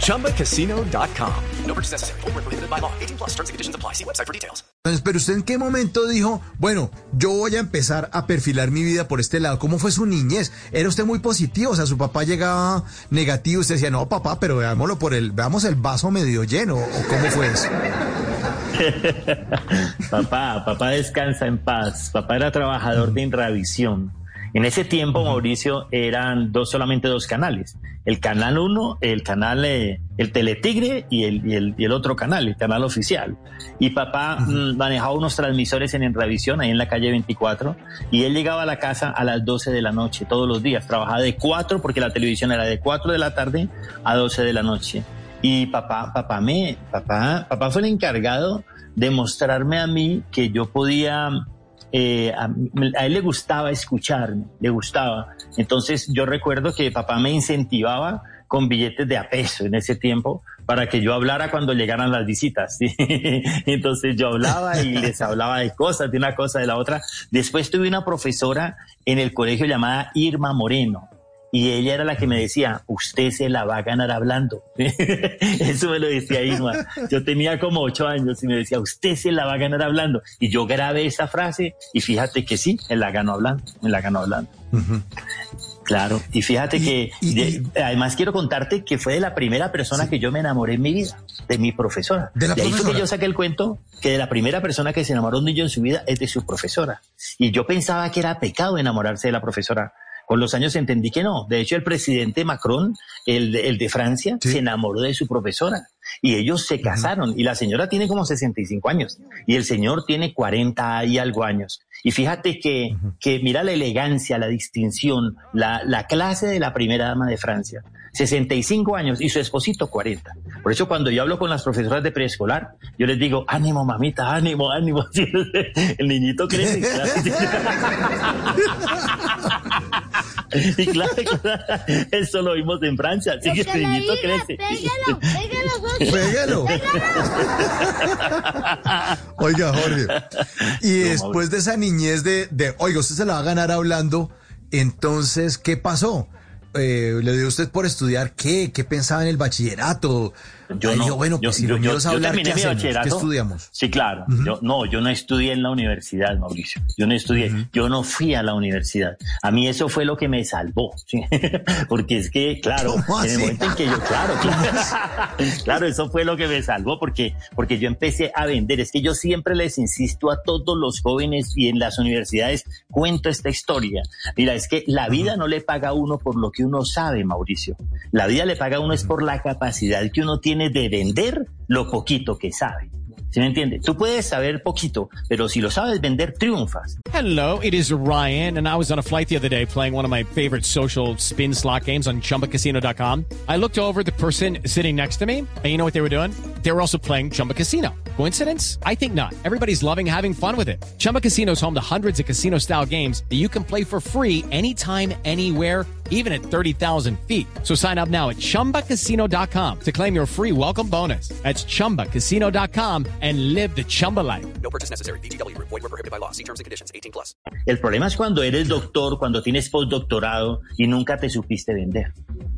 ChumbaCasino.com. No purchase necessary. Where prohibited by law. 18 plus terms and conditions apply. See website for details. Entonces, pero usted en qué momento dijo, bueno, yo voy a empezar a perfilar mi vida por este lado. ¿Cómo fue su niñez? Era usted muy positivo, o sea, su papá llegaba negativo, usted decía, no, papá, pero veámoslo por el, veamos el vaso medio lleno, o cómo fue eso. papá, papá descansa en paz. Papá era trabajador de Inravisión. En ese tiempo, Mauricio, eran dos, solamente dos canales. El canal 1, el canal, eh, el Teletigre y el, y, el, y el otro canal, el canal oficial. Y papá mm, manejaba unos transmisores en Enravisión, ahí en la calle 24, y él llegaba a la casa a las 12 de la noche, todos los días. Trabajaba de 4, porque la televisión era de 4 de la tarde a 12 de la noche. Y papá, papá me, papá, papá fue el encargado de mostrarme a mí que yo podía, eh, a, a, él le gustaba escucharme, le gustaba. Entonces yo recuerdo que papá me incentivaba con billetes de a peso en ese tiempo para que yo hablara cuando llegaran las visitas. ¿sí? Entonces yo hablaba y les hablaba de cosas, de una cosa, de la otra. Después tuve una profesora en el colegio llamada Irma Moreno y ella era la que me decía, usted se la va a ganar hablando. Eso me lo decía Irma. Yo tenía como ocho años y me decía, usted se la va a ganar hablando. Y yo grabé esa frase y fíjate que sí, me la ganó hablando, me la ganó hablando. Uh -huh. Claro, y fíjate que y, además quiero contarte que fue de la primera persona sí. que yo me enamoré en mi vida, de mi profesora. De, la de ahí profesora? fue que yo saqué el cuento que de la primera persona que se enamoró un niño en su vida es de su profesora. Y yo pensaba que era pecado enamorarse de la profesora con los años entendí que no. De hecho, el presidente Macron, el de, el de Francia, sí. se enamoró de su profesora y ellos se casaron. Uh -huh. Y la señora tiene como 65 años y el señor tiene 40 y algo años. Y fíjate que, uh -huh. que mira la elegancia, la distinción, la, la clase de la primera dama de Francia. 65 años y su esposito 40. Por eso cuando yo hablo con las profesoras de preescolar, yo les digo, ánimo mamita, ánimo, ánimo. El niñito crece. y claro, claro, eso lo vimos en Francia, así que el niñito crece. Pégalo, Pégalo. pégalo, Oiga, Jorge. Y no, después de esa niñez de, de, oiga, usted se la va a ganar hablando, entonces, ¿qué pasó? Eh, ¿Le dio usted por estudiar qué? ¿Qué pensaba en el bachillerato? Yo no, dijo, bueno, pues yo, si yo, yo, yo, hablar, terminé ¿qué, mi bachillerato. ¿Qué estudiamos? Sí, claro. Uh -huh. yo, no, yo no estudié en la universidad, Mauricio. Yo no estudié, uh -huh. yo no fui a la universidad. A mí eso fue lo que me salvó. ¿sí? porque es que, claro, en el momento en que yo, claro, claro, claro, eso fue lo que me salvó porque, porque yo empecé a vender. Es que yo siempre les insisto a todos los jóvenes y en las universidades cuento esta historia. Mira, es que la vida uh -huh. no le paga a uno por lo que uno sabe, Mauricio. La vida le paga a uno es por la capacidad que uno tiene de vender lo poquito que sabe. ¿Sí me entiende? Tú puedes saber poquito, pero si lo sabes vender, triunfas. Hello, it is Ryan, and I was on a flight the other day playing one of my favorite social spin slot games on chumbacasino.com. I looked over the person sitting next to me, and you know what they were doing? They were also playing Chumba Casino. Coincidence? I think not. Everybody's loving having fun with it. Chumba Casino is home to hundreds of casino style games that you can play for free anytime, anywhere even at 30,000 feet. So sign up now at ChumbaCasino.com to claim your free welcome bonus. That's ChumbaCasino.com and live the Chumba life. No purchase necessary. BGW. Void were prohibited by law. See terms and conditions. 18 plus. El problema es cuando eres doctor, cuando tienes postdoctorado y nunca te supiste vender.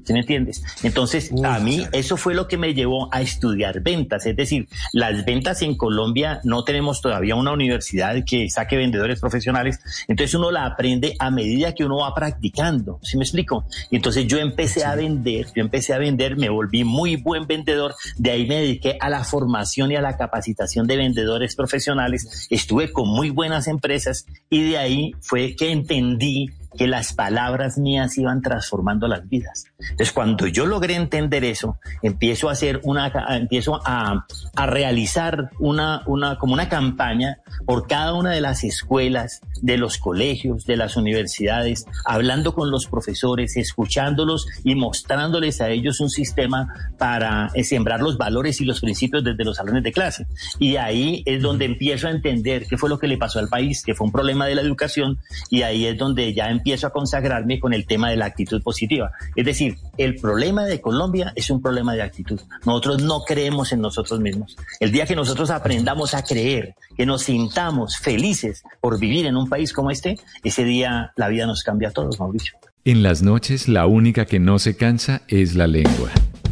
¿Sí me entiendes? Entonces, a mí eso fue lo que me llevó a estudiar ventas. Es decir, las ventas en Colombia no tenemos todavía una universidad que saque vendedores profesionales. Entonces uno la aprende a medida que uno va practicando. ¿Sí me explico? Entonces yo empecé a vender, yo empecé a vender, me volví muy buen vendedor. De ahí me dediqué a la formación y a la capacitación de vendedores profesionales. Estuve con muy buenas empresas y de ahí fue que entendí que las palabras mías iban transformando las vidas. Entonces, cuando yo logré entender eso, empiezo a hacer una, empiezo a, a realizar una, una, como una campaña por cada una de las escuelas, de los colegios, de las universidades, hablando con los profesores, escuchándolos y mostrándoles a ellos un sistema para sembrar los valores y los principios desde los salones de clase. Y ahí es donde empiezo a entender qué fue lo que le pasó al país, que fue un problema de la educación, y ahí es donde ya empiezo a consagrarme con el tema de la actitud positiva. Es decir, el problema de Colombia es un problema de actitud. Nosotros no creemos en nosotros mismos. El día que nosotros aprendamos a creer, que nos sintamos felices por vivir en un país como este, ese día la vida nos cambia a todos, Mauricio. En las noches la única que no se cansa es la lengua.